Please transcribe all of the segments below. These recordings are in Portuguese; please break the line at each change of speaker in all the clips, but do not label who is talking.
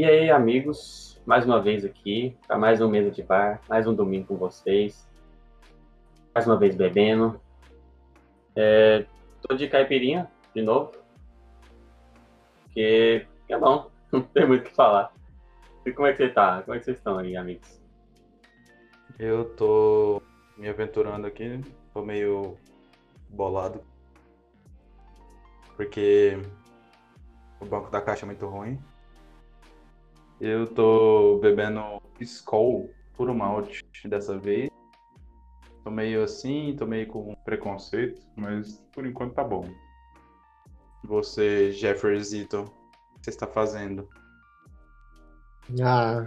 E aí, amigos, mais uma vez aqui, para mais um mesa de bar, mais um domingo com vocês. Mais uma vez bebendo. É, tô de caipirinha, de novo. Porque é bom, não tem muito o que falar. E como é que você tá? Como é que vocês estão aí, amigos?
Eu tô me aventurando aqui, tô meio bolado. Porque o banco da caixa é muito ruim. Eu tô bebendo Skol puro malte dessa vez. Tô meio assim, tô meio com preconceito, mas por enquanto tá bom. Você, Jeffersito, o que você está fazendo?
Ah,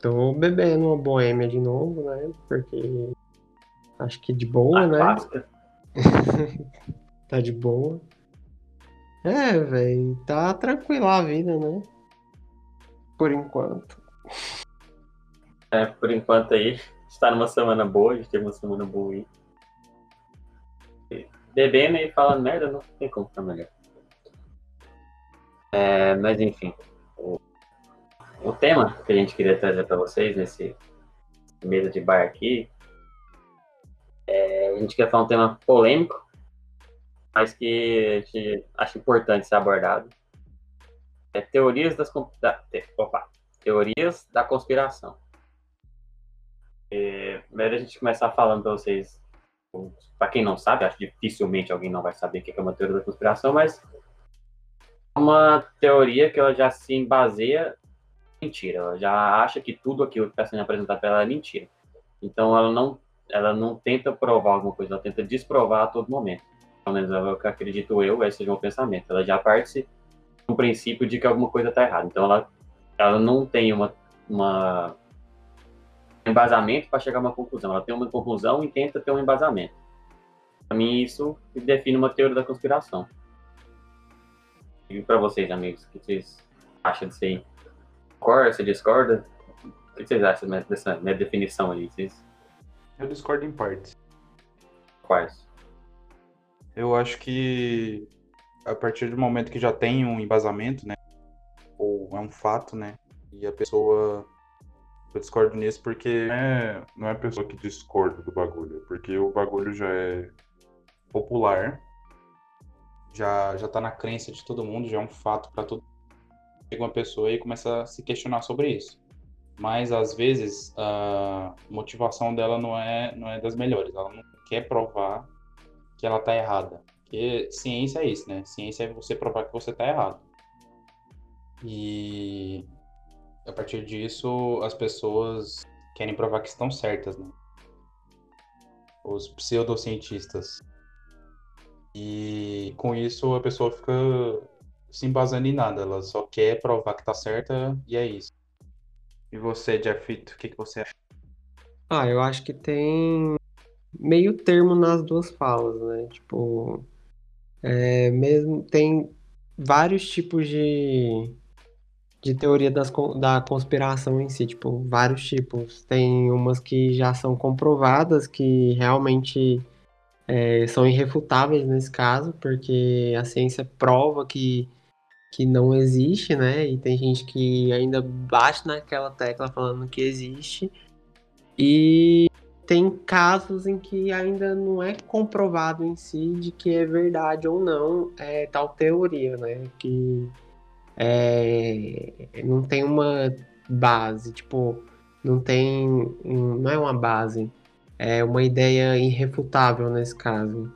tô bebendo uma boêmia de novo, né? Porque acho que de boa,
Ah,
né? Tá de boa. É, velho, tá tranquila a vida, né? Por enquanto.
É, por enquanto aí, está numa semana boa, a gente teve uma semana boa aí. Bebendo e falando merda, não tem como ficar melhor. É, mas enfim, o, o tema que a gente queria trazer para vocês nesse mesa de bar aqui, é, a gente quer falar um tema polêmico, mas que a gente acha importante ser abordado. É teorias das da, opa, teorias da conspiração. É, melhor a gente começar falando para vocês, para quem não sabe, acho que dificilmente alguém não vai saber o que é uma teoria da conspiração, mas é uma teoria que ela já se baseia em mentira, ela já acha que tudo aquilo que está sendo apresentado para ela é mentira. Então ela não, ela não tenta provar alguma coisa, ela tenta desprovar a todo momento. Pelo menos é o que acredito eu, esse é o meu pensamento. Ela já parte do princípio de que alguma coisa está errada. Então ela, ela não tem uma, uma embasamento para chegar a uma conclusão. Ela tem uma conclusão e tenta ter um embasamento. Para mim, isso define uma teoria da conspiração. E para vocês, amigos, o que vocês acham disso aí? Concorda? Você discorda? O que vocês acham dessa minha definição aí? Vocês
Eu discordo em partes.
quais?
Eu acho que a partir do momento que já tem um embasamento, né? Ou é um fato, né? E a pessoa. Eu discordo nisso porque não é, não é a pessoa que discorda do bagulho, é porque o bagulho já é popular, já, já tá na crença de todo mundo, já é um fato para todo Chega uma pessoa e começa a se questionar sobre isso. Mas às vezes a motivação dela não é, não é das melhores, ela não quer provar que ela tá errada. Porque ciência é isso, né? Ciência é você provar que você tá errado. E a partir disso, as pessoas querem provar que estão certas, né? Os pseudocientistas. E com isso a pessoa fica se embasando em nada, ela só quer provar que tá certa e é isso. E você, Jeffito, o que, que você acha?
Ah, eu acho que tem meio termo nas duas falas, né? Tipo, é, mesmo tem vários tipos de, de teoria das, da conspiração em si, tipo, vários tipos. Tem umas que já são comprovadas, que realmente é, são irrefutáveis nesse caso, porque a ciência prova que, que não existe, né? E tem gente que ainda bate naquela tecla falando que existe. E tem casos em que ainda não é comprovado em si de que é verdade ou não é, tal teoria, né? Que é, não tem uma base, tipo, não tem, não é uma base, é uma ideia irrefutável nesse caso.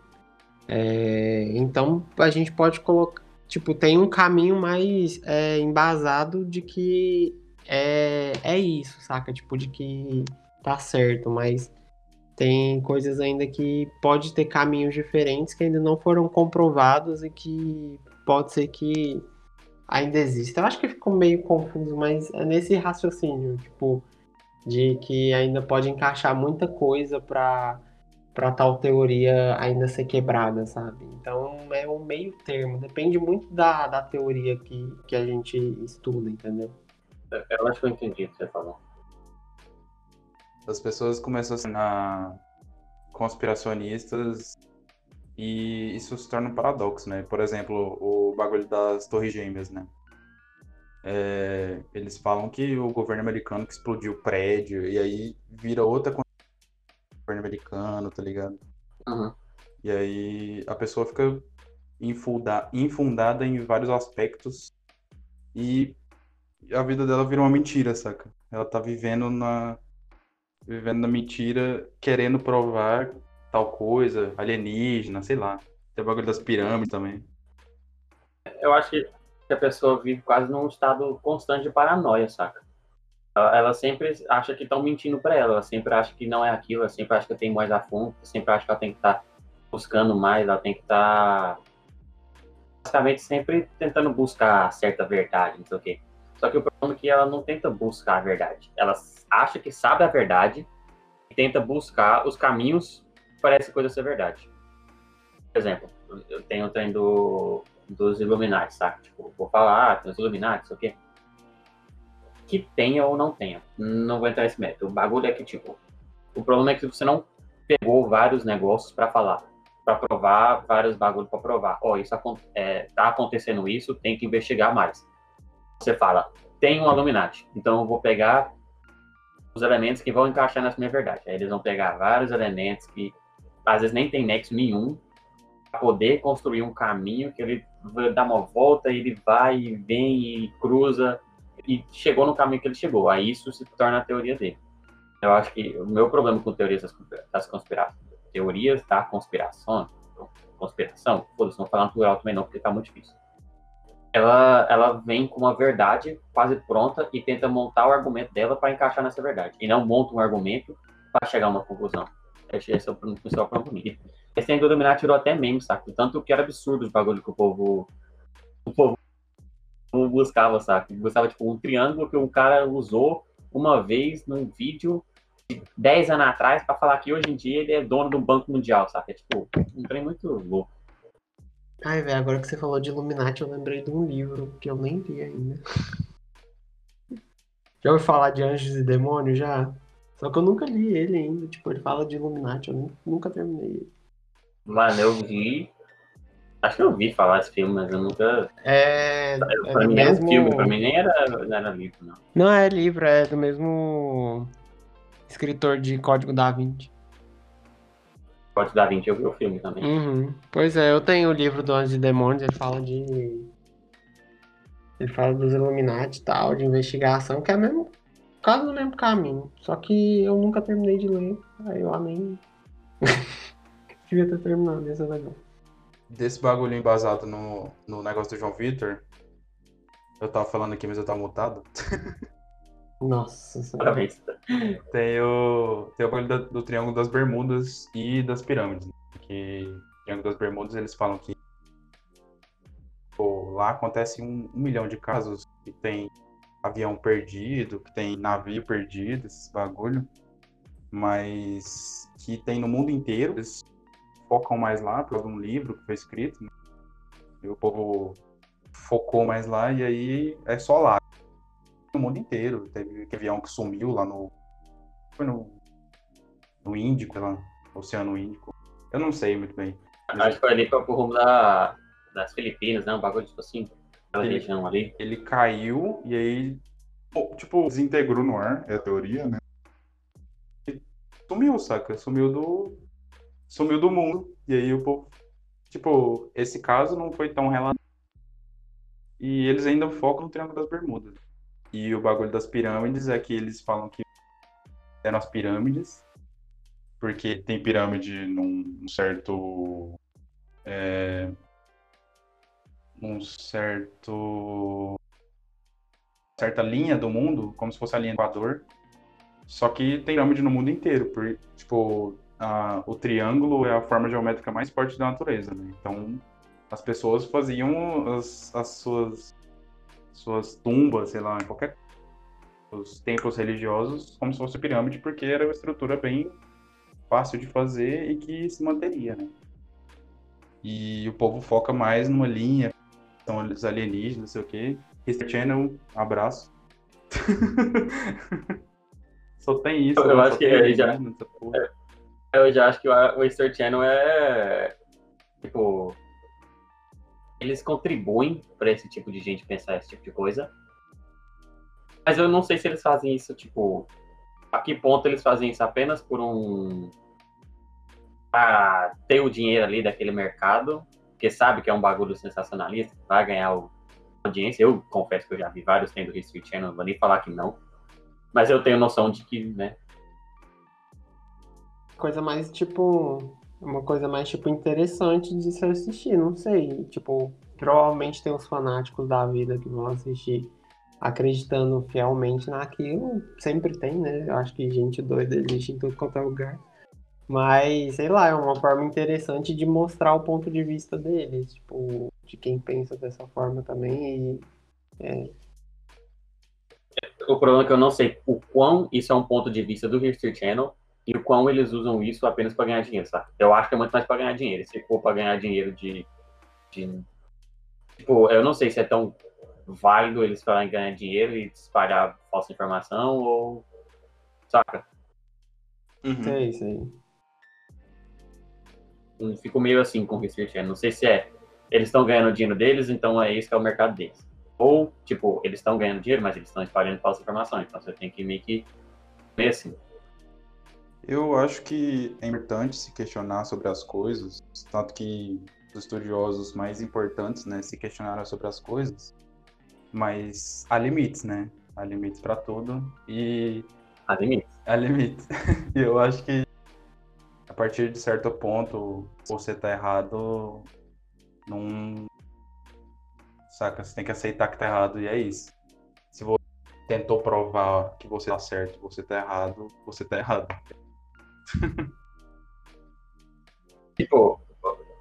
É, então a gente pode colocar, tipo, tem um caminho mais é, embasado de que é, é isso, saca? Tipo, de que tá certo, mas tem coisas ainda que pode ter caminhos diferentes que ainda não foram comprovados e que pode ser que ainda exista. Eu acho que ficou meio confuso, mas é nesse raciocínio, tipo, de que ainda pode encaixar muita coisa pra, pra tal teoria ainda ser quebrada, sabe? Então é um meio termo, depende muito da, da teoria que, que a gente estuda, entendeu?
Eu acho que eu entendi o que você falou.
As pessoas começam a se tornar conspiracionistas e isso se torna um paradoxo, né? Por exemplo, o bagulho das torres gêmeas, né? É, eles falam que o governo americano que explodiu o prédio, e aí vira outra governo americano, tá ligado?
Uhum.
E aí a pessoa fica infunda, infundada em vários aspectos e a vida dela vira uma mentira, saca? Ela tá vivendo na vivendo na mentira, querendo provar tal coisa, alienígena, sei lá. Tem o bagulho das pirâmides também.
Eu acho que a pessoa vive quase num estado constante de paranoia, saca? Ela, sempre acha que estão mentindo para ela, ela sempre acha que não é aquilo, ela sempre acha que tem mais a fundo, sempre acha que ela tem que estar tá buscando mais, ela tem que estar tá, basicamente sempre tentando buscar certa verdade, não sei o quê. Só que o problema é que ela não tenta buscar a verdade. Ela acha que sabe a verdade e tenta buscar os caminhos para essa coisa ser verdade. Por exemplo, eu tenho o trem do, dos Illuminati, sabe? Tipo, vou falar, ah, tem os Illuminati, sei o quê. Que tenha ou não tenha. Não vou entrar nesse método. O bagulho é que, tipo, o problema é que você não pegou vários negócios para falar, para provar, vários bagulhos para provar. Ó, oh, isso é, tá acontecendo isso, tem que investigar mais. Você fala, tem um Illuminati, então eu vou pegar os elementos que vão encaixar nessa minha verdade. Aí eles vão pegar vários elementos que às vezes nem tem nexo nenhum, para poder construir um caminho que ele dá uma volta, ele vai e vem e cruza e chegou no caminho que ele chegou. Aí isso se torna a teoria dele. Eu acho que o meu problema com teorias das conspirações, teorias da conspiração, conspiração, foda-se, não falar no plural também não, porque tá muito difícil. Ela, ela vem com uma verdade quase pronta e tenta montar o argumento dela para encaixar nessa verdade. E não monta um argumento para chegar a uma conclusão. Esse é o principal problema comigo. Esse ainda dominar tirou até meme, saca? Tanto que era absurdo os bagulho que o povo. O povo buscava, saca? Buscava, tipo, um triângulo que um cara usou uma vez num vídeo de 10 anos atrás para falar que hoje em dia ele é dono do Banco Mundial, saca? É tipo, um trem muito louco.
Ai, velho, agora que você falou de Illuminati, eu lembrei de um livro que eu nem li ainda. Já ouviu falar de Anjos e Demônios já? Só que eu nunca li ele ainda. Tipo, ele fala de Illuminati, eu nunca terminei ele.
Mano, eu vi. Acho que eu vi falar esse filme, mas eu nunca.
É.
Pra
é
mim
mesmo...
era um filme, pra mim nem era, não era livro, não.
Não é livro, é do mesmo escritor de Código da Vinci.
Código da Vinci eu vi o filme também.
Uhum. Pois é, eu tenho o livro do Anjos e Demônios, ele fala de. Ele fala dos Illuminati e tal, de investigação, que é mesmo. Quase no mesmo caminho. Só que eu nunca terminei de ler. Aí eu amei. devia ter terminado, ia ser legal.
Desse bagulho embasado no, no negócio do João Vitor, eu tava falando aqui, mas eu tava mutado.
Nossa
Parabéns.
Tem o, tem o bagulho do, do Triângulo das Bermudas e das Pirâmides. Né? O Triângulo das Bermudas, eles falam que pô, lá acontece um, um milhão de casos que tem avião perdido, que tem navio perdido, esses bagulho. Mas que tem no mundo inteiro. Eles focam mais lá por um livro que foi escrito. Né? E o povo focou mais lá e aí é só lá. No mundo inteiro. Teve avião que sumiu lá no. Foi no. No Índico, lá, no Oceano Índico. Eu não sei muito bem.
Acho que foi ali pro rumo da, das Filipinas, né? Um bagulho tipo assim. Aquela
ele,
região ali.
Ele caiu e aí. Tipo, desintegrou no ar, é a teoria, né? E sumiu, saca? Sumiu do, sumiu do mundo. E aí o povo. Tipo, esse caso não foi tão relatado. E eles ainda focam no Triângulo das Bermudas. E o bagulho das pirâmides é que eles falam que eram as pirâmides. Porque tem pirâmide num certo. É, num certo. certa linha do mundo, como se fosse a linha do Equador. Só que tem pirâmide no mundo inteiro. Por, tipo, a, o triângulo é a forma geométrica mais forte da natureza. Né? Então, as pessoas faziam as, as suas, suas tumbas, sei lá, em qualquer os templos religiosos como se fosse pirâmide, porque era uma estrutura bem fácil de fazer e que se manteria, né? E o povo foca mais numa linha, são os alienígenas, não sei o quê. History Channel, abraço. só tem isso.
Eu
né?
acho que já-. Eu já acho que o o History Channel é. Tipo. Eles contribuem para esse tipo de gente pensar esse tipo de coisa. Mas eu não sei se eles fazem isso, tipo. A que ponto eles fazem isso apenas por um. Pra ter o dinheiro ali daquele mercado, porque sabe que é um bagulho sensacionalista, vai ganhar audiência. Eu confesso que eu já vi vários tendo History Channel, não vou nem falar que não. Mas eu tenho noção de que, né?
Coisa mais, tipo. Uma coisa mais, tipo, interessante de se assistir, não sei. Tipo, provavelmente tem os fanáticos da vida que vão assistir acreditando fielmente naquilo. Sempre tem, né? Eu acho que gente doida existe em todo quanto é lugar. Mas, sei lá, é uma forma interessante de mostrar o ponto de vista deles, tipo, de quem pensa dessa forma também. E, é,
O problema é que eu não sei o quão isso é um ponto de vista do History Channel e o quão eles usam isso apenas para ganhar dinheiro, sabe? Eu acho que é muito mais para ganhar dinheiro. Se for para ganhar dinheiro de, de. Tipo, eu não sei se é tão válido eles falarem ganhar dinheiro e espalhar falsa informação ou. Saca?
Uhum.
é isso aí.
Eu Fico meio assim com o History Channel. Não sei se é. Eles estão ganhando o dinheiro deles, então é isso que é o mercado deles. Ou, tipo, eles estão ganhando dinheiro, mas eles estão espalhando falsa informação. Então você tem que meio que. meio assim.
Eu acho que é importante se questionar sobre as coisas, tanto que os estudiosos mais importantes, né, se questionaram sobre as coisas, mas há limites, né? Há limites para tudo e
Há limites.
há limites. E eu acho que a partir de certo ponto você tá errado, não saca, você tem que aceitar que tá errado e é isso. Se você tentou provar que você tá certo, você tá errado, você tá errado.
Tipo,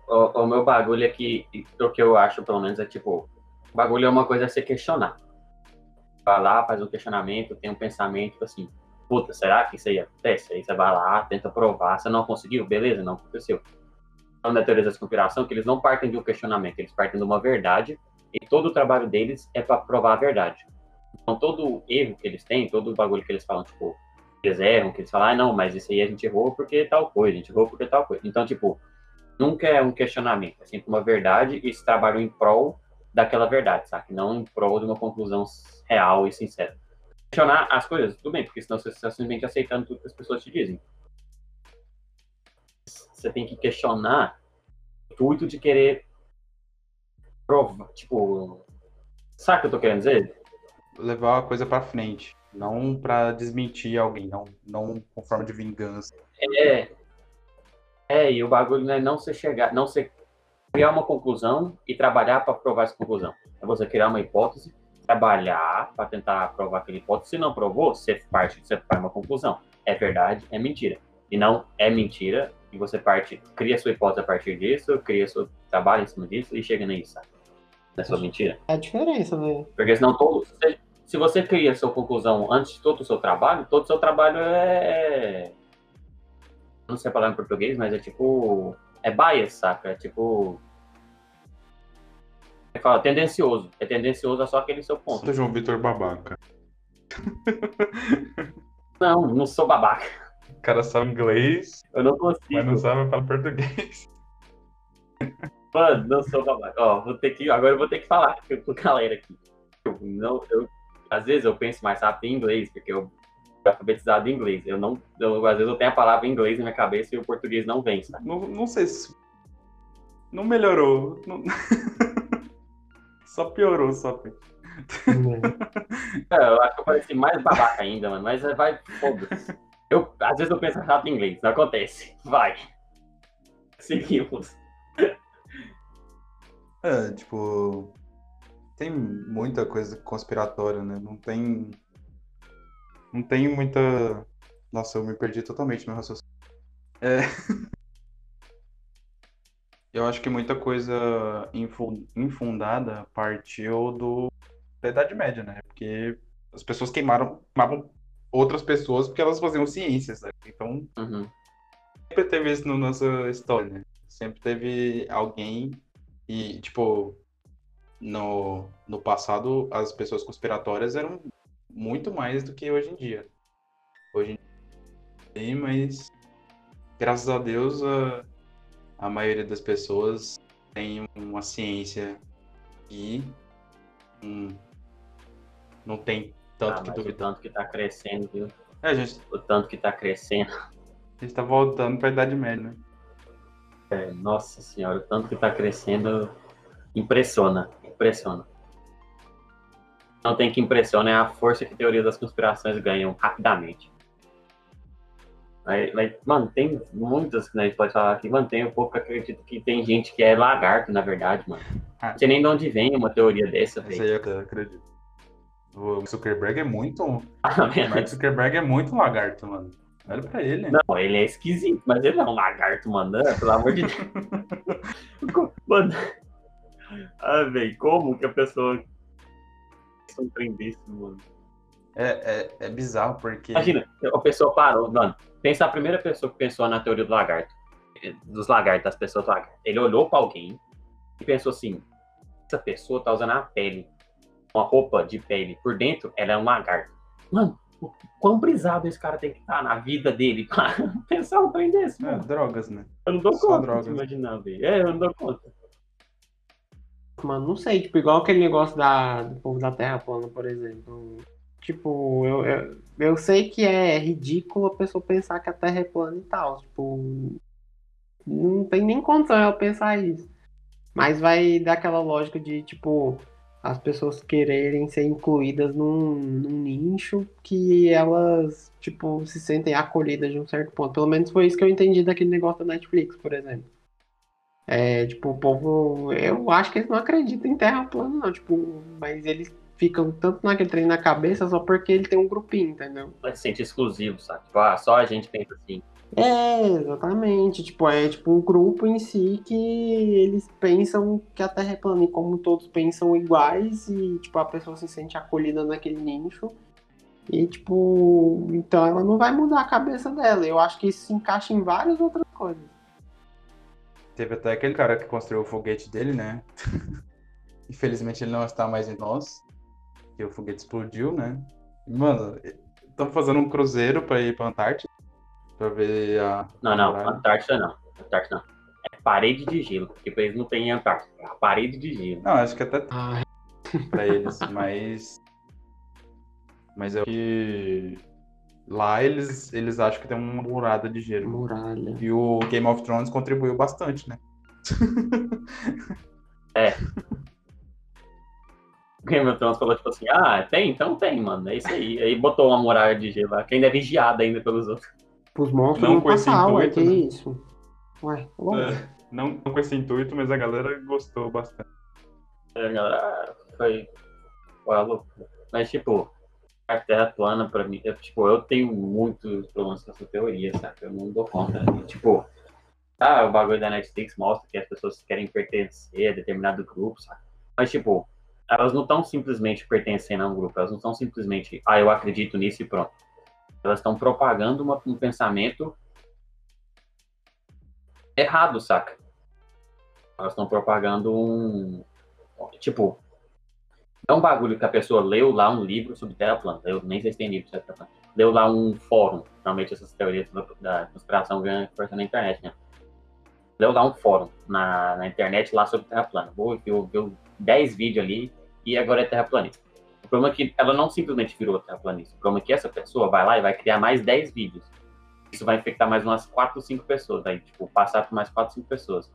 o, o meu bagulho aqui, o que eu acho, pelo menos, é tipo, o bagulho é uma coisa a se questionar. Vai lá, faz um questionamento, tem um pensamento, tipo assim, puta, será que isso aí acontece? Aí você vai lá, tenta provar, você não conseguiu, beleza, não aconteceu. Então, na teoria da conspiração, que eles não partem de um questionamento, eles partem de uma verdade, e todo o trabalho deles é para provar a verdade. Então, todo erro que eles têm, todo o bagulho que eles falam, tipo, eles erram, que eles falam, ah, não, mas isso aí a gente errou porque tal coisa, a gente errou porque tal coisa. Então, tipo, nunca é um questionamento, é sempre uma verdade e eles trabalham em prol daquela verdade, sabe? Não em prol de uma conclusão real e sincera. Questionar as coisas, tudo bem, porque senão você está simplesmente aceitando tudo que as pessoas te dizem. Você tem que questionar o intuito de querer provar, tipo, sabe o que eu tô querendo dizer?
levar a coisa pra frente, não pra desmentir alguém, não, não com forma de vingança.
É. É, e o bagulho não é não você chegar, não você criar uma conclusão e trabalhar para provar essa conclusão. É você criar uma hipótese, trabalhar para tentar provar aquela hipótese. Se não provou, você parte, você faz uma conclusão. É verdade, é mentira. E não é mentira, e você parte, cria sua hipótese a partir disso, cria seu trabalho em cima disso e chega nisso, sabe? É sua mentira.
É a diferença, né?
Porque senão todo. Se, você cria sua conclusão antes de todo o seu trabalho, todo o seu trabalho é. Não sei a palavra em português, mas é tipo. É bias, saca? É tipo. É fala, tendencioso. É tendencioso a só aquele seu ponto.
Sou João Vitor babaca.
Não, não sou babaca.
O cara sabe inglês,
Eu não consigo.
mas não sabe falar português.
Mano, não sou babaca. Ó, vou ter que. Agora eu vou ter que falar com a galera aqui. Eu não, eu, às vezes eu penso mais rápido em inglês, porque eu fui alfabetizado em inglês. Eu não. Eu, às vezes eu tenho a palavra em inglês na minha cabeça e o português não vem, sabe?
Não, não sei se. Não melhorou. Não- só piorou, só.
É, eu acho que eu pareci mais babaca ainda, mano. Mas é, vai, foda-se. Eu, às vezes eu penso rápido em inglês, não acontece. Vai. Seguimos.
É, tipo. Tem muita coisa conspiratória, né? Não tem. Não tem muita. Nossa, eu me perdi totalmente no raciocínio. É. Eu acho que muita coisa infu- infundada partiu do da Idade Média, né? Porque as pessoas queimaram, queimavam outras pessoas porque elas faziam ciências, né? Então
Uhum.
sempre teve isso na nossa história, né? Sempre teve alguém e, tipo, no, no passado as pessoas conspiratórias eram muito mais do que hoje em dia. Hoje em dia, mas graças a Deus a, a maioria das pessoas tem uma ciência e hum, não tem tanto
Ah,
que
mas o tanto que tá crescendo, viu?
É, gente,
O tanto que tá crescendo.
a gente tá voltando pra Idade Média, né?
É, nossa senhora, o tanto que tá crescendo impressiona, impressiona. Não tem que impressiona é a força que a teoria das conspirações ganham rapidamente. Aí, mas, mano, tem muitas que a gente pode falar aqui. Mano, tem um pouco que acredita que tem gente que é lagarto, na verdade, mano.
Ah.
Não sei nem de onde vem uma teoria dessa,
Essa
velho.
aí eu acredito. O Zuckerberg é muito. O
Ah,
Mark Zuckerberg é muito lagarto, mano. Olha pra ele.
Não, ele é esquisito, mas ele é um lagarto, mano. Pelo amor de Deus. Mano. Ah, velho, como que a pessoa isso, mano?
É, é, é bizarro, porque.
Imagina, a pessoa parou, mano. Pensa a primeira pessoa que pensou na teoria do lagarto. Dos lagartos, das pessoas do lagarto. Ele olhou pra alguém e pensou assim: essa pessoa tá usando a pele, uma roupa de pele. Por dentro, ela é um lagarto. Mano, o quão brisado esse cara tem que estar na vida dele pra pensar um trem desse,
É,
mano?
drogas, né?
Eu não dou
só
conta
drogas.
de imaginar, velho. É, eu não dou conta.
Mano, não sei, tipo, igual aquele negócio da, do povo da Terra plana, por exemplo. Tipo, eu, eu, eu sei que é ridículo a pessoa pensar que a Terra é plana e tal. Tipo, não tem nem condição ela pensar isso. Mas vai daquela lógica de, tipo, as pessoas quererem ser incluídas num, num nicho que elas, tipo, se sentem acolhidas de um certo ponto. Pelo menos foi isso que eu entendi daquele negócio da Netflix, por exemplo. É, tipo, o povo. Eu acho que eles não acreditam em terra plana, não. Tipo, mas eles ficam tanto naquele trem na cabeça só porque ele tem um grupinho, entendeu?
Mas se sente exclusivo, sabe? Tipo, ah, só a gente pensa assim.
É, exatamente. Tipo, é tipo um grupo em si que eles pensam que a Terra é plana. E como todos pensam iguais, e tipo, a pessoa se sente acolhida naquele nicho. E tipo, então ela não vai mudar a cabeça dela. Eu acho que isso se encaixa em várias outras coisas.
Teve até aquele cara que construiu o foguete dele, né? Infelizmente ele não está mais em nós. Que o foguete explodiu, né? E, Mano, estamos fazendo um cruzeiro pra ir pra Antártida. Pra ver a.
Não, não. Antártida não. Antártida não. É parede de gelo. Tipo, eles não têm Antártida. É a parede de gelo.
Não, acho que até
Ah,
pra eles, mas. Mas é que. Lá eles, eles acham que tem uma murada de gelo.
muralha.
E o Game of Thrones contribuiu bastante, né?
O Game of Thrones falou, tipo assim, ah, tem? Então tem, mano. É isso aí. Aí botou uma muralha de gelo lá, que ainda é vigiada ainda pelos outros.
Os monstros
Não
não,
com esse
passar, ué,
intuito,
que
né?
isso? Ué, bom.
É, não com esse intuito, mas a galera gostou bastante.
Aí a galera, ah, foi. Foi a loucura. Mas, tipo, a Terra plana, pra mim, eu, tipo, eu tenho muitos problemas com essa teoria, sabe? Eu não dou conta. E, tipo, ah, o bagulho da Netflix mostra que as pessoas querem pertencer a determinado grupo, sabe? Mas, tipo, elas não estão simplesmente pertencendo a um grupo, elas não estão simplesmente, ah, eu acredito nisso e pronto. Elas estão propagando uma- um pensamento errado, saca? Elas estão propagando um. Tipo, é um bagulho que a pessoa leu lá um livro sobre Terra plana. Eu nem sei se tem livro sobre Terra plana. Leu lá um fórum. Normalmente essas teorias da, conspiração ganham força na internet, né? Leu lá um fórum na, na internet lá sobre Terra plana. Vou viu, viu 10 vídeos ali e agora é terraplanista. O problema é que ela não simplesmente virou terraplanista. O problema é que essa pessoa vai lá e vai criar mais 10 vídeos. Isso vai infectar mais umas 4 ou 5 pessoas. Vai, tipo, passar por mais 4 ou 5 pessoas.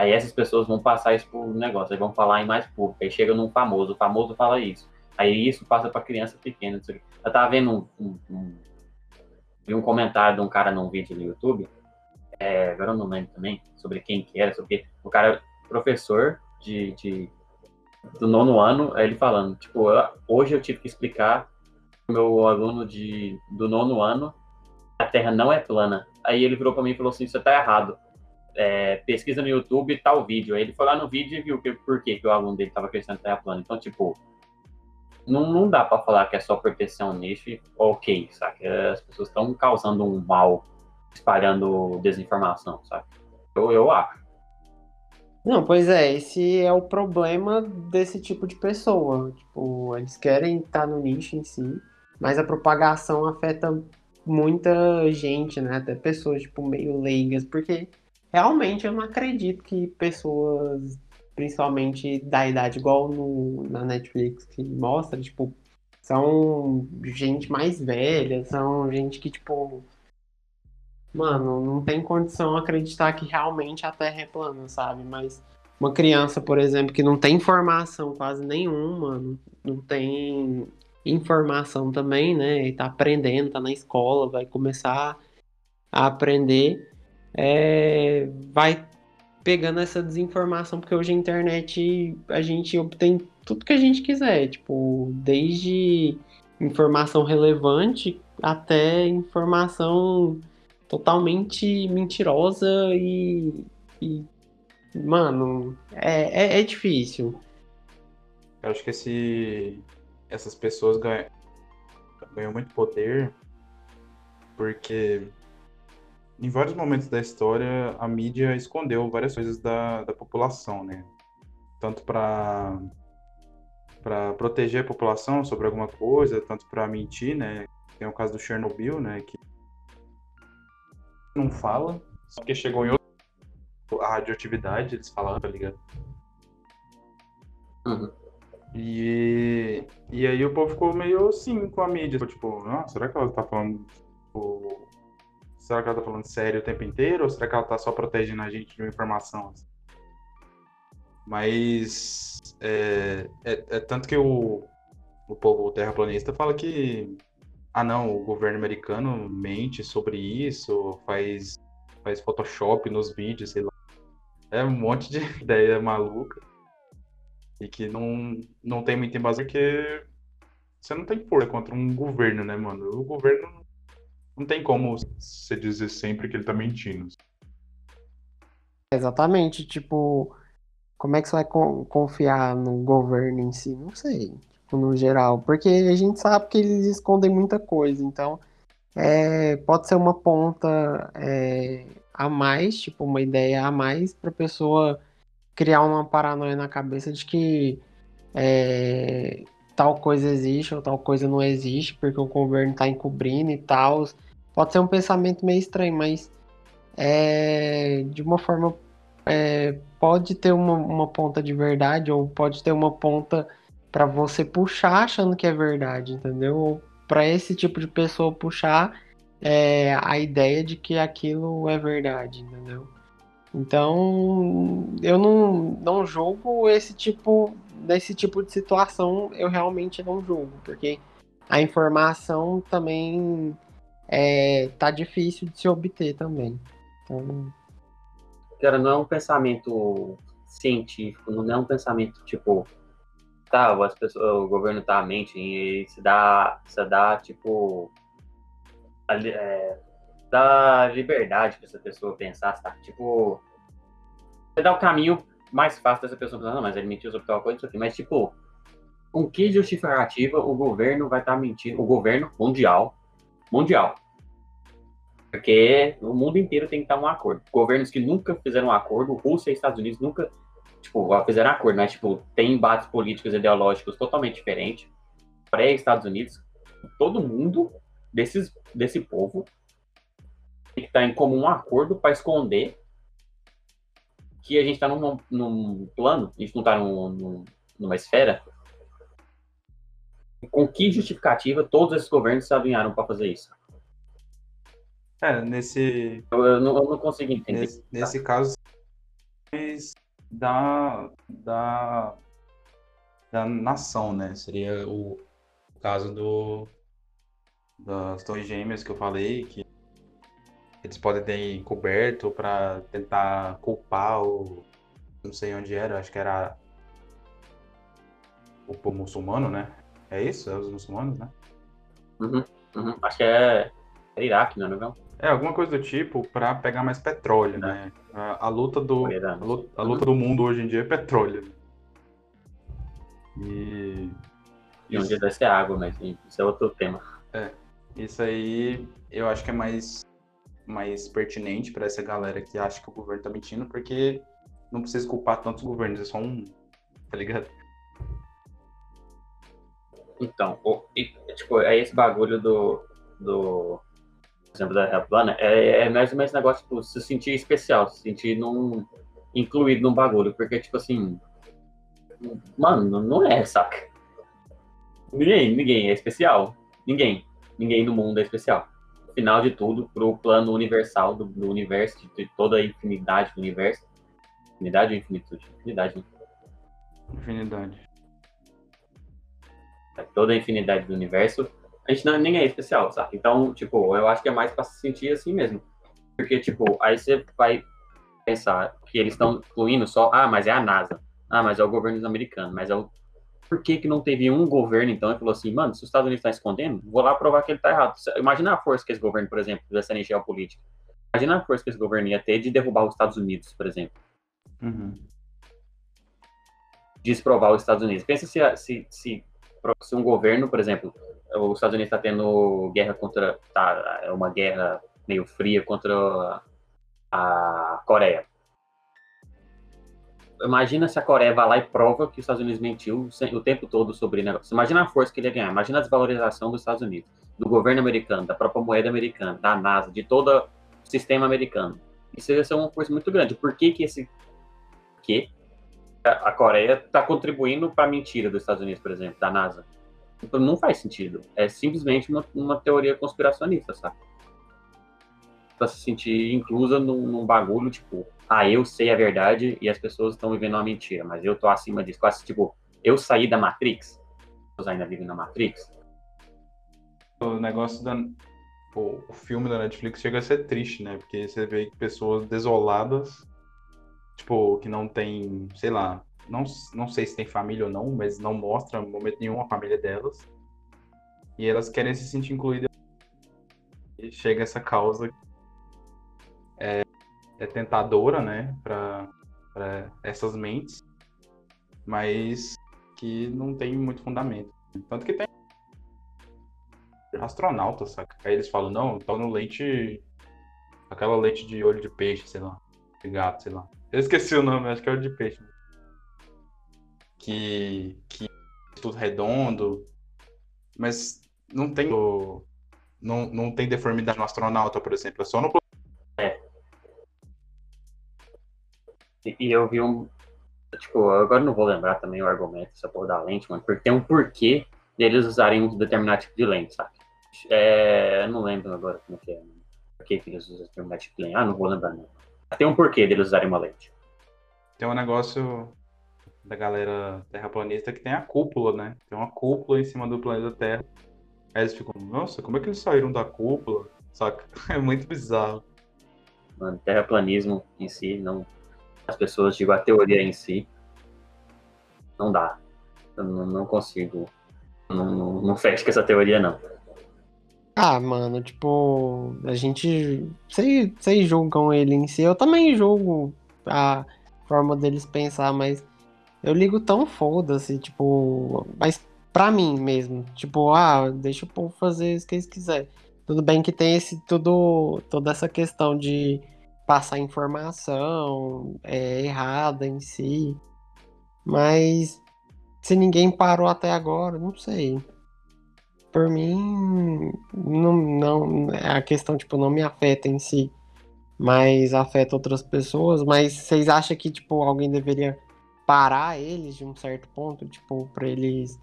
Aí essas pessoas vão passar isso pro negócio, aí vão falar em mais público. Aí chega num famoso, o famoso fala isso. Aí isso passa pra criança pequena. Eu tava vendo um, um, um, um comentário de um cara num vídeo no YouTube, é, agora eu não lembro também, sobre quem que era, sobre o cara, professor de, de do nono ano, ele falando, tipo, eu- hoje eu tive que explicar pro meu aluno de, do nono ano a Terra não é plana. Aí ele virou pra mim e falou assim, você tá errado. É, pesquisa no YouTube tal vídeo. Aí ele foi lá no vídeo e viu que, por que, que o aluno dele tava acreditando Terra plana. Então, tipo, não, não dá pra falar que é só um nicho ok, sabe? As pessoas estão causando um mal, espalhando desinformação, sabe? Eu, eu acho.
Não, pois é, esse é o problema desse tipo de pessoa. Tipo, eles querem estar no nicho em si, mas a propagação afeta muita gente, né? Até pessoas, tipo, meio leigas, porque realmente eu não acredito que pessoas, principalmente da idade igual no, na Netflix que mostra, tipo, são gente mais velha, são gente que, tipo. Mano, não tem condição acreditar que realmente a Terra é plana, sabe? Mas uma criança, por exemplo, que não tem informação quase nenhuma, não tem informação também, né? E tá aprendendo, tá na escola, vai começar a aprender, é, vai pegando essa desinformação, porque hoje a internet a gente obtém tudo que a gente quiser, tipo, desde informação relevante até informação totalmente mentirosa e, e mano, é, é, é, difícil.
Eu acho que esse, essas pessoas ganham, ganham muito poder porque em vários momentos da história, a mídia escondeu várias coisas da, da população, né? Tanto para para proteger a população sobre alguma coisa, tanto para mentir, né? Tem o caso do Chernobyl, né? Que não fala, só que chegou em outro... a radioatividade, eles falaram, tá ligado?
Uhum.
E, e aí o povo ficou meio assim com a mídia. Tipo, ah, será que ela tá falando tipo, Será que ela tá falando sério o tempo inteiro? Ou será que ela tá só protegendo a gente de uma informação? Mas é, é, é tanto que o, o povo terraplanista fala que ah não, o governo americano mente sobre isso, faz, faz Photoshop nos vídeos, sei lá. É um monte de ideia maluca. E que não, não tem muito embasamento porque você não tem força contra um governo, né, mano? O governo não tem como você dizer sempre que ele tá mentindo.
Exatamente, tipo, como é que você vai confiar no governo em si? Não sei, tipo, no geral, porque a gente sabe que eles escondem muita coisa, então é, pode ser uma ponta é, a mais, tipo, uma ideia a mais pra pessoa criar uma paranoia na cabeça de que é, tal coisa existe ou tal coisa não existe, porque o governo tá encobrindo e tal. Pode ser um pensamento meio estranho, mas é, de uma forma é, pode ter uma, uma ponta de verdade ou pode ter uma ponta para você puxar achando que é verdade, entendeu? Ou para esse tipo de pessoa puxar é, a ideia de que aquilo é verdade, entendeu? Então, eu não, não julgo esse tipo, nesse tipo de situação, eu realmente não julgo, porque a informação também é, tá difícil de se obter também. Então...
Cara, não é um pensamento científico, não é um pensamento tipo, tá, as pessoas, o governo tá mente e se dá, se dá tipo, a, é, dá liberdade para essa pessoa pensar, tá? Tipo, você dá o caminho mais fácil dessa pessoa pensar, não, mas ele mentiu sobre tal coisa, isso aqui, mas tipo, com que justificativa o governo vai estar tá mentindo, o governo mundial mundial. Porque o mundo inteiro tem que estar um acordo. Governos que nunca fizeram um acordo, Rússia e Estados Unidos nunca, tipo, fizeram acordo, mas, tipo, tem embates políticos e ideológicos totalmente diferentes. Pré-Estados Unidos, todo mundo desses, desse povo tem que estar em comum acordo para esconder que a gente está num, num, plano, a gente não está num, num, numa esfera. Com que justificativa todos esses governos se alinharam para fazer isso?
É, nesse.
Eu, eu, não, eu não, consigo entender.
Nesse, nesse caso, da, da, da nação, né? Seria o, o caso do das Torres Gêmeas que eu falei, que eles podem ter encoberto para tentar culpar o. Não sei onde era, acho que era o povo muçulmano, né? É isso? É os muçulmanos, né?
Uhum, uhum. Acho que é, é Iraque, não é?
É, alguma coisa do tipo para pegar mais petróleo, né? A, a luta do a luta, a luta, do mundo hoje em dia é petróleo. E
e um dia deve ser água, mas isso é outro tema.
É. Isso aí eu acho que é mais mais pertinente para essa galera que acha que o governo tá mentindo, porque não precisa culpar tantos governos, é só um, tá ligado?
Então, o, e, tipo, é esse bagulho do, do exemplo, da Terra plana, é, é mais ou menos negócio, tipo, se sentir especial, se sentir num, incluído num bagulho, porque, tipo assim, mano, não é, saca? Ninguém, ninguém é especial. Ninguém. Ninguém no mundo é especial. Final de tudo, pro plano universal do, do universo, de, de toda a infinidade do universo. Infinidade ou infinitude? Infinidade, né?
Infinidade.
Toda a infinidade do universo. A gente não, ninguém é especial, sabe? Então, tipo, eu acho que é mais pra se sentir assim mesmo. Porque, tipo, aí você vai pensar que eles estão incluindo só, ah, mas é a NASA. Ah, mas é o governo americano. Mas é o. Por que, que não teve um governo, então, e falou assim, mano, se os Estados Unidos estão escondendo, vou lá provar que ele tá errado. Imagina a força que esse governo, por exemplo, dessa em geopolítica. Imagina a força que esse governo ia ter de derrubar os Estados Unidos, por exemplo.
Uhum.
Desprovar os Estados Unidos. Pensa se, se, se, se um governo, por exemplo, os Estados Unidos está tendo guerra contra. Tá, é uma guerra meio fria contra a Coreia. Imagina se a Coreia vai lá e prova que os Estados Unidos mentiu o tempo todo sobre negócio. Imagina a força que ele ia ganhar. Imagina a desvalorização dos Estados Unidos, do governo americano, da própria moeda americana, da NASA, de todo o sistema americano. Isso ia ser uma força muito grande. Por que que esse... que a Coreia está contribuindo para a mentira dos Estados Unidos, por exemplo, da NASA? Então, não faz sentido. É simplesmente uma, uma teoria conspiracionista, sabe? Pra se sentir inclusa num, num, bagulho, tipo, ah, eu sei a verdade e as pessoas estão vivendo uma mentira, mas eu tô acima disso. Quase, tipo, eu saí da Matrix, as pessoas ainda vivem na Matrix.
O negócio da. Pô, o filme da Netflix chega a ser triste, né? Porque você vê pessoas desoladas, tipo, que não tem, sei lá, não, não sei se tem família ou não, mas não mostra em momento nenhum a família delas. E elas querem se sentir incluídas. E chega essa causa é, é tentadora, né, para essas mentes, mas que não tem muito fundamento. Tanto que tem astronautas, saca? Aí eles falam, não, tô no leite. Aquela leite de olho de peixe, sei lá. De gato, sei lá. Eu esqueci o nome, acho que é olho de peixe que, que é tudo redondo, mas não tem não, não tem deformidade no astronauta, por exemplo, é só no
é. E eu vi um tipo, agora não vou lembrar também o argumento essa porra da lente, mano, porque tem um porquê deles usarem um determinado tipo de lente, sabe? É, eu não lembro agora como é que é. Por que, que eles usam determinado tipo de lente? Ah, não vou lembrar não. Tem um porquê deles usarem uma lente.
Tem um negócio da galera terraplanista que tem a cúpula, né? Tem uma cúpula em cima do planeta Terra. Aí eles ficam, nossa, como é que eles saíram da cúpula? Saca? É muito bizarro.
Mano, terraplanismo em si, não. As pessoas, digo, a teoria em si, não dá. Eu não, não consigo. Não, não, não fecho com essa teoria, não.
Ah, mano, tipo, a gente. Vocês, julgam ele em si. Eu também julgo a forma deles pensar, mas eu ligo tão foda-se, tipo, mas pra mim mesmo, tipo, ah, deixa o povo fazer o que eles quiserem. Tudo bem que tem esse tudo, toda essa questão de passar informação é, errada em si, mas se ninguém parou até agora, não sei. Por mim, não, não, a questão tipo não me afeta em si, mas afeta outras pessoas. Mas vocês acham que tipo alguém deveria parar eles de um certo ponto, tipo, para eles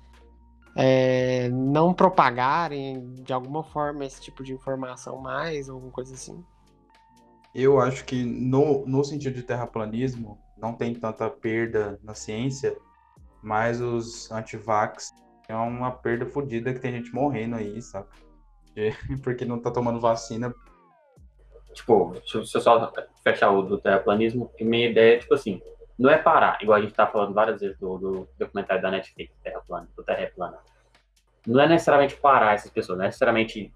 é, não propagarem de alguma forma esse tipo de informação mais, alguma coisa assim?
Eu acho que no, no sentido de terraplanismo não tem tanta perda na ciência, mas os antivax é uma perda fodida que tem gente morrendo aí, saca? Porque não tá tomando vacina.
Tipo, deixa eu só fechar o do terraplanismo, minha ideia é, tipo assim, não é parar, igual a gente está falando várias vezes do, do, documentário da Netflix, Terra Plana, do Terra Plana. Não é necessariamente parar essas pessoas, não é necessariamente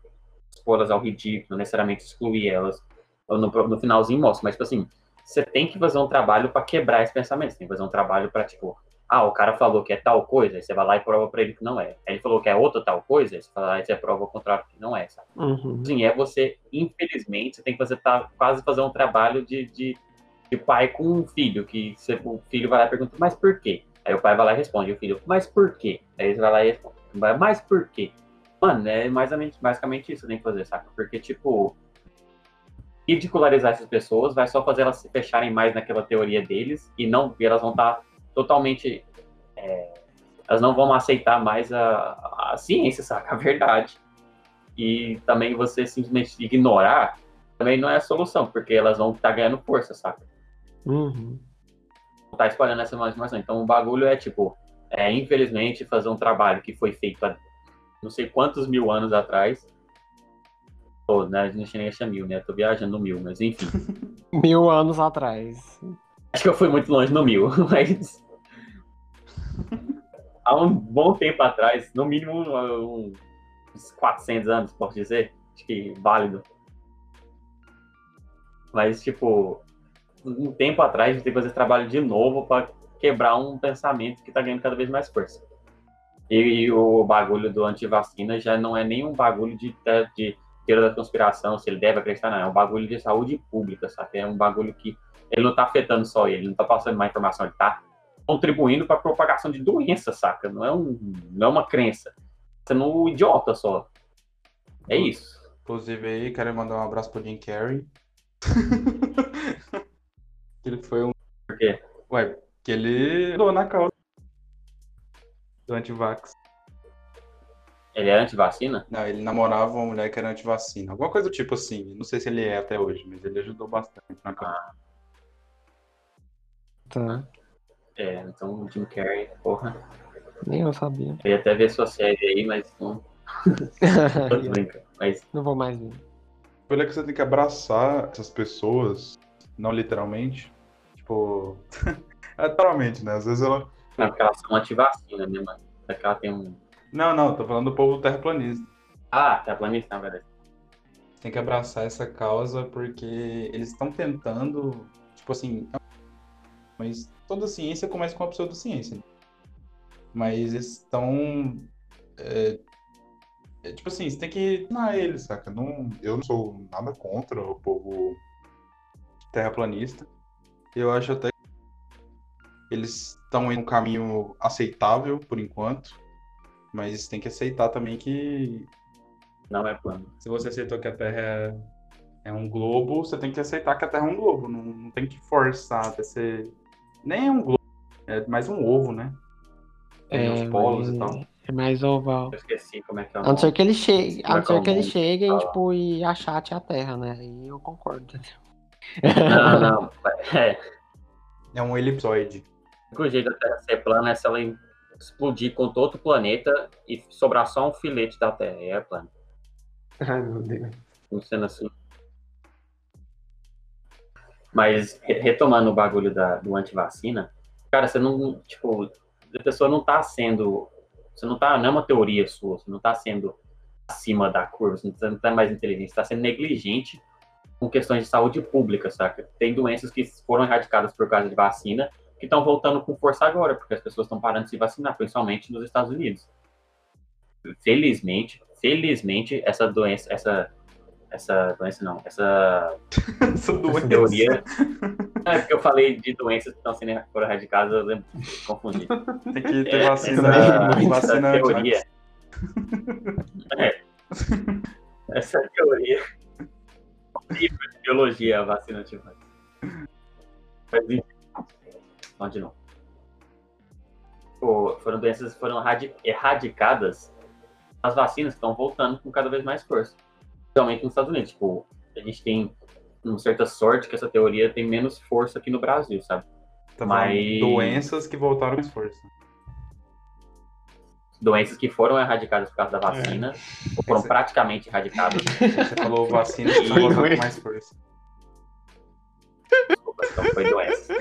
expô-las ao ridículo, não é necessariamente excluir elas. No, no finalzinho mostra, mas, tipo assim, você tem que fazer um trabalho para quebrar esse pensamento, você tem que fazer um trabalho para, tipo, ah, o cara falou que é tal coisa, aí você vai lá e prova para ele que não é. Aí ele falou que é outra tal coisa, aí você vai lá e você prova o contrário que não é, sabe?
Uhum.
Sim, é você, infelizmente, você tem que fazer, tá, quase fazer um trabalho de, de de pai com um filho, que você, o filho vai lá e pergunta, mas por quê? Aí o pai vai lá e responde, o filho, mas por quê? Aí ele vai lá e responde, mas por quê? Mano, é mais, basicamente isso que tem que fazer, saca? Porque, tipo, ridicularizar essas pessoas vai só fazer elas se fecharem mais naquela teoria deles e não, elas vão estar tá totalmente é, elas não vão aceitar mais a, a ciência, saca? A verdade. E também você simplesmente ignorar também não é a solução, porque elas vão estar tá ganhando força, saca?
Uhum.
Tá espalhando essa informação. Então o bagulho é tipo, é, infelizmente, fazer um trabalho que foi feito há não sei quantos mil anos atrás. Pô, né, a gente nem acha mil, né? Tô viajando mil, mas enfim.
mil anos atrás.
Acho que eu fui muito longe no mil, mas. há um bom tempo atrás, no mínimo uns 400 anos, posso dizer. Acho que válido. Mas, tipo, um tempo atrás a gente tem que fazer trabalho de novo para quebrar um pensamento que está ganhando cada vez mais força. E, e, o bagulho do antivacina já não é nem um bagulho de, de da conspiração, se ele deve acreditar, não. É um bagulho de saúde pública, sabe? É um bagulho que ele não está afetando só ele, ele não está passando má informação, ele está contribuindo para a propagação de doença, saca? Não é, um, não é uma crença. Sendo um idiota só. É isso.
Inclusive aí, quero mandar um abraço pro Jim Carrey. ele foi um.
Por quê?
Ué, que ele andou na causa do antivax.
Ele é antivacina?
Não, ele namorava uma mulher que era antivacina. Alguma coisa do tipo assim. Não sei se ele é até hoje, mas ele ajudou bastante na causa. Ah.
Tá.
É, então Jim Carrey, porra.
Nem eu sabia.
Eu ia até ver sua série aí, mas não. mas...
Não vou mais ver.
Olha que você tem que abraçar essas pessoas, não literalmente. Tipo. é, literalmente, né? Às vezes ela.
Não, porque elas são antivacina, né, mano? É que ela tem um.
Não, não, tô falando do povo terraplanista.
Ah, terraplanista, na verdade.
Tem que abraçar essa causa porque eles estão tentando, tipo assim, mas toda ciência começa com a pseudociência. Mas eles estão. É, é, tipo assim, você tem que ensinar eles, saca? Não, eu não sou nada contra o povo terraplanista. Eu acho até que eles estão em um caminho aceitável por enquanto. Mas tem que aceitar também que.
Não é plano.
Se você aceitou que a Terra é, é um globo, você tem que aceitar que a Terra é um globo. Não, não tem que forçar até ser nem é um globo, é mais um ovo, né? Tem é, os polos e tal.
É mais oval.
Eu esqueci como é que é.
A não ser que ele chegue, a não ser que ele chegue e, tipo, e achate a Terra, né? Aí eu concordo.
Não, não. É.
É um elipsoide.
O jeito da Terra ser plana é se ela explodir com todo o planeta e sobrar só um filete da Terra. E é plano.
Ai, meu Deus.
Funciona assim. Mas, retomando o bagulho da, do antivacina, cara, você não, tipo, a pessoa não tá sendo, você não tá, não é uma teoria sua, você não tá sendo acima da curva, você não tá mais inteligente, você tá sendo negligente com questões de saúde pública, saca? Tem doenças que foram erradicadas por causa de vacina que estão voltando com força agora, porque as pessoas estão parando de se vacinar, principalmente nos Estados Unidos. Felizmente, felizmente, essa doença, essa essa doença não, essa, essa, doença. teoria. É porque eu falei de doenças que estão sendo erradicadas, eu lembro, confundi.
Tem que ter vacina, essa, vacina
essa teoria. É. Essa teoria. Livro de biologia, vacina antivacina. Mas enfim. Continua. foram doenças que foram erradicadas, as vacinas estão voltando com cada vez mais força especialmente nos Estados Unidos. Tipo, a gente tem uma certa sorte que essa teoria tem menos força aqui no Brasil, sabe?
Tá Mas... Doenças que voltaram com força.
Doenças que foram erradicadas por causa da vacina, é. ou foram Esse... praticamente erradicadas.
Você falou vacina que voltaram com mais força.
Desculpa, então foi doença.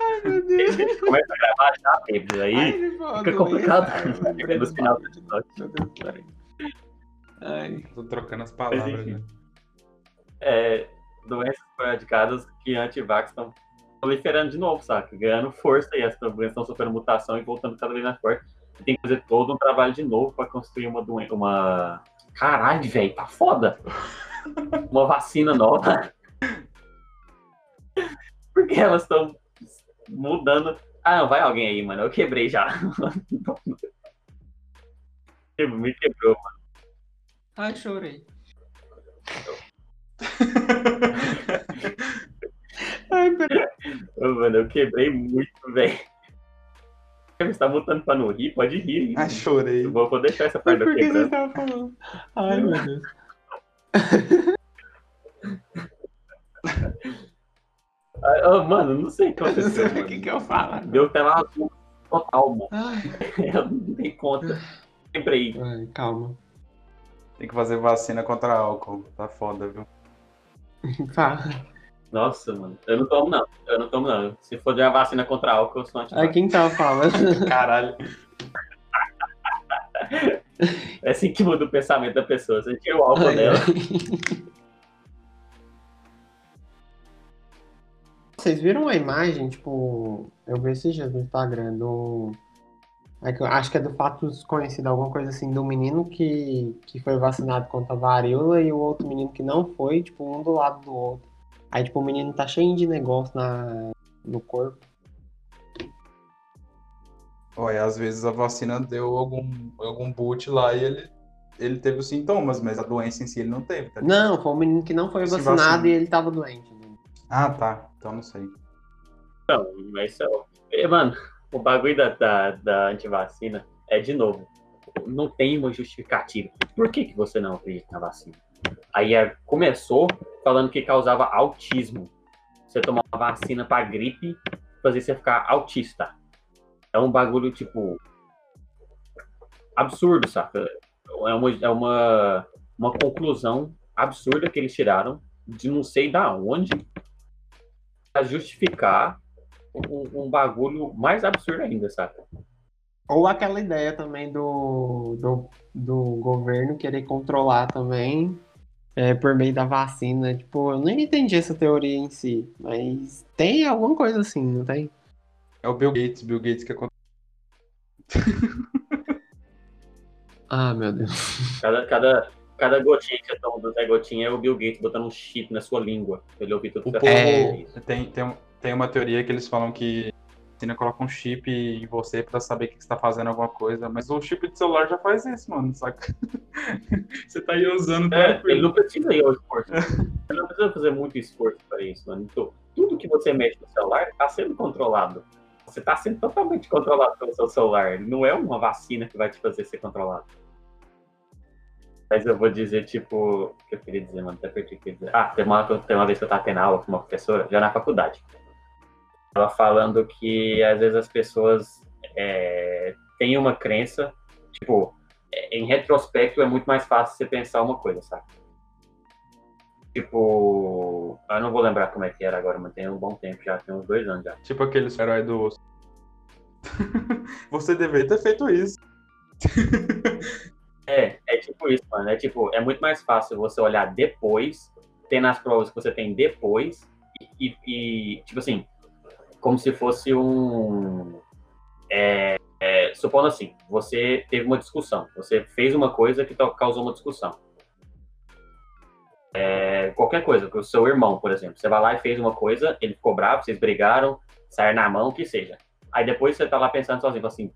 Ai, meu Deus. Gente começa a gravar já, bêbado, aí Ai, fica complicado. no final do episódio. Meu Deus,
Ai. Tô trocando as palavras, né?
É, doenças erradicadas que anti-vax estão proliferando de novo, saca? Ganhando força e as doenças estão sofrendo mutação e voltando cada vez mais forte. E tem que fazer todo um trabalho de novo para construir uma doença. Uma. Caralho, velho, tá foda! uma vacina nova. Porque elas estão mudando. Ah, não, vai alguém aí, mano. Eu quebrei já. Me quebrou, mano.
Ai, chorei.
Ai, peraí. Ô, mano, eu quebrei muito, velho. Você tá botando pra não rir? Pode rir.
Ai, chorei.
Eu vou, vou deixar essa parte
Por
do
que você tava falando? Ai, meu Deus.
Ah, ah, mano, não sei o que
Eu não
aconteceu.
sei o que, que eu falo.
Deu tela azul total, mano.
Ai,
Eu não dei conta. Lembrei.
ai, calma.
Tem que fazer vacina contra álcool. Tá foda, viu?
Fala.
Nossa, mano. Eu não tomo, não. Eu não tomo, não. Se for de uma vacina contra álcool, eu sou
Ai,
antibiótico.
quem tava falando?
Caralho.
É assim que muda o pensamento da pessoa. Você tira o álcool
Ai,
dela.
Vocês viram a imagem, tipo, eu vi esses dias no Instagram do. É que eu acho que é do fato desconhecido, alguma coisa assim, do menino que, que foi vacinado contra a varíola e o outro menino que não foi, tipo, um do lado do outro. Aí, tipo, o menino tá cheio de negócio na, no corpo.
Olha, às vezes a vacina deu algum, algum boot lá e ele, ele teve os sintomas, mas a doença em si ele não teve, tá ligado?
Não, foi um menino que não foi
Se
vacinado
vacinou.
e ele tava doente. né?
Ah, tá. Então não sei.
Não, mas é. É, Mano, o bagulho da, da, da antivacina é, de novo, não tem uma justificativa. Por que, que você não acredita na vacina? Aí é, começou falando que causava autismo. Você tomar uma vacina pra gripe, fazer você ficar autista. É um bagulho, tipo. absurdo, saca? É uma, é uma, uma conclusão absurda que eles tiraram de não sei da onde pra justificar um, um bagulho mais absurdo ainda, saca?
Ou aquela ideia também do, do, do governo querer controlar também é, por meio da vacina. Tipo, eu nem entendi essa teoria em si, mas tem alguma coisa assim, não tem?
É o Bill Gates, Bill Gates que aconteceu.
Ah, meu Deus.
Cada, cada, cada gotinha que você toma do Zé Gotinha é o Bill Gates botando um chip na sua língua. Ele ouvir tudo que
O
você
povo.
É.
tem, tem, tem uma teoria que eles falam que a vacina coloca um chip em você pra saber que você tá fazendo alguma coisa, mas o chip de celular já faz isso, mano, saca? você tá aí usando
É, ele não precisa ir ao esforço. Ele não precisa fazer muito esforço para isso, mano. Então, tudo que você mexe no celular está sendo controlado. Você está sendo totalmente controlado pelo seu celular. Não é uma vacina que vai te fazer ser controlado. Mas eu vou dizer, tipo, o que eu queria dizer, mano, até perdi o que eu ia dizer. Ah, tem uma, tem uma vez que eu tava tendo aula com uma professora, já na faculdade. Ela falando que às vezes as pessoas é, têm uma crença, tipo, em retrospecto é muito mais fácil você pensar uma coisa, sabe? Tipo, eu não vou lembrar como é que era agora, mas tem um bom tempo já, tem uns dois anos já.
Tipo aquele herói do osso. você deveria ter feito isso.
É, é tipo isso, mano. É tipo, é muito mais fácil você olhar depois, ter nas provas que você tem depois, e, e, tipo assim, como se fosse um. é, é, supondo assim, você teve uma discussão, você fez uma coisa que causou uma discussão. É, qualquer coisa, com o seu irmão, por exemplo, você vai lá e fez uma coisa, ele ficou bravo, vocês brigaram, saíram na mão, o que seja. Aí depois você tá lá pensando sozinho, assim,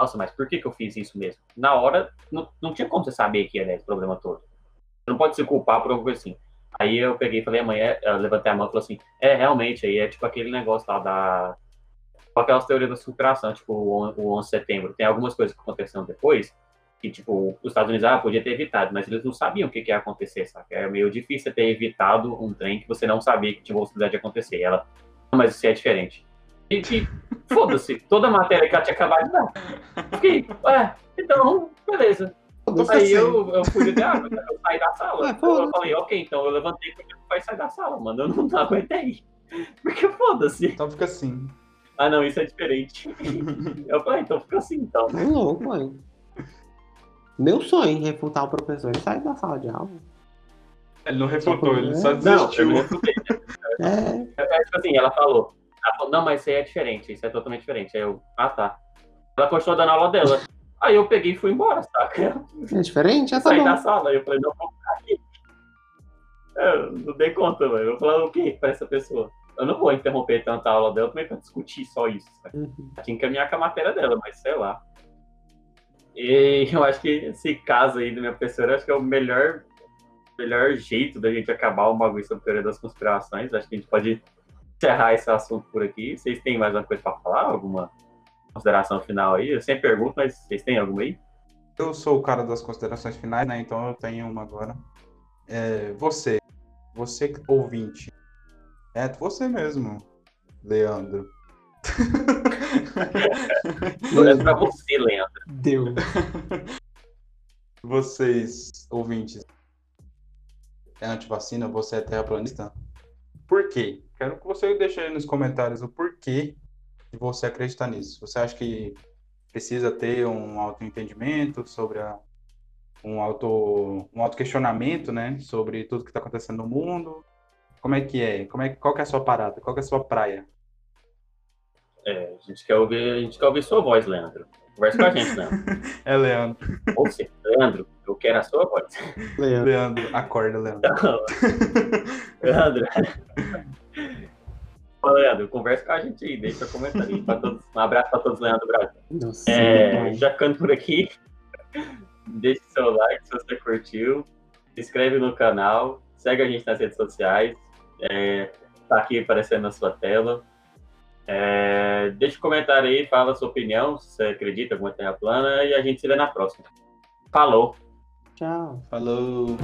nossa, mas por que, que eu fiz isso mesmo? Na hora, não, não tinha como você saber que dar esse problema todo. Você não pode se culpar por alguma coisa assim. Aí eu peguei e falei, amanhã, eu levantei a mão e falei assim, é, realmente, aí é tipo aquele negócio lá da... com Aquelas teorias da superação, tipo o, on- o 11 de setembro. Tem algumas coisas que aconteceram depois, que, tipo, os Estados Unidos, ah, podia ter evitado, mas eles não sabiam o que, que ia acontecer, sabe? Era meio difícil ter evitado um trem que você não sabia que tinha possibilidade de acontecer. E ela, não, mas isso é diferente. E, e foda-se, toda a matéria que ela tinha acabado dar. Fiquei, é, então, beleza. Aí eu, eu fui de água, eu saí da sala.
Ah, foda-se.
eu falei, ok, então eu levantei porque não vai sair da sala, mano. Eu não, não aguentei. Porque foda-se.
Então fica assim.
Ah, não, isso é diferente. Eu falei, então fica assim, então.
É louco, mano. Meu sonho é refutar o professor e sair da sala de aula.
Ele não refutou, ele só
Não,
Não, eu
desistiu.
não refutei.
É,
É, tipo assim, ela falou, ela falou, não, mas isso aí é diferente, isso é totalmente diferente. Aí eu, ah, tá. Ela continuou dando aula dela. Aí eu peguei e fui embora, saca?
é diferente? Já tá
Saí da sala, eu falei, não, vou ficar aqui. Eu não dei conta, velho. Eu falei o quê pra essa pessoa? Eu não vou interromper tanta aula dela também pra discutir só isso. saca?
Uhum.
Tinha que encaminhar com a matéria dela, mas sei lá. E eu acho que esse caso aí da minha professora, acho que é o melhor, melhor jeito da gente acabar o bagulho sobre teoria das conspirações. Acho que a gente pode encerrar esse assunto por aqui. Vocês têm mais alguma coisa pra falar? Alguma consideração final aí? Eu sempre pergunto, mas vocês têm alguma aí?
Eu sou o cara das considerações finais, né? Então eu tenho uma agora. É, você, você ouvinte, é você mesmo, Leandro.
é pra você, Leandro.
Deu.
Vocês, ouvintes, é antivacina, você é terraplanista? Por quê? Quero que você deixe aí nos comentários o porquê de você acreditar nisso. Você acha que precisa ter um autoentendimento sobre a, um auto um auto questionamento, né, sobre tudo que está acontecendo no mundo? Como é que é? Como é qual que é a sua parada? Qual que é a sua praia?
É, a gente quer ouvir, a gente quer ouvir sua voz, Leandro. Conversa com a gente, Leandro.
é, Leandro.
Ou seja, Leandro, eu quero a sua voz.
Leandro, Leandro acorda, Leandro.
Leandro. Ô, Leandro, conversa com a gente aí, deixa eu comentar aí. Todos, um abraço para todos, Leandro Brasil. Nossa, é, já ficando por aqui, deixe seu like se você curtiu, se inscreve no canal, segue a gente nas redes sociais, é, tá aqui aparecendo na sua tela. É, deixa um comentário aí, fala a sua opinião, se você acredita em alguma terra plana, e a gente se vê na próxima. Falou!
Tchau!
Falou!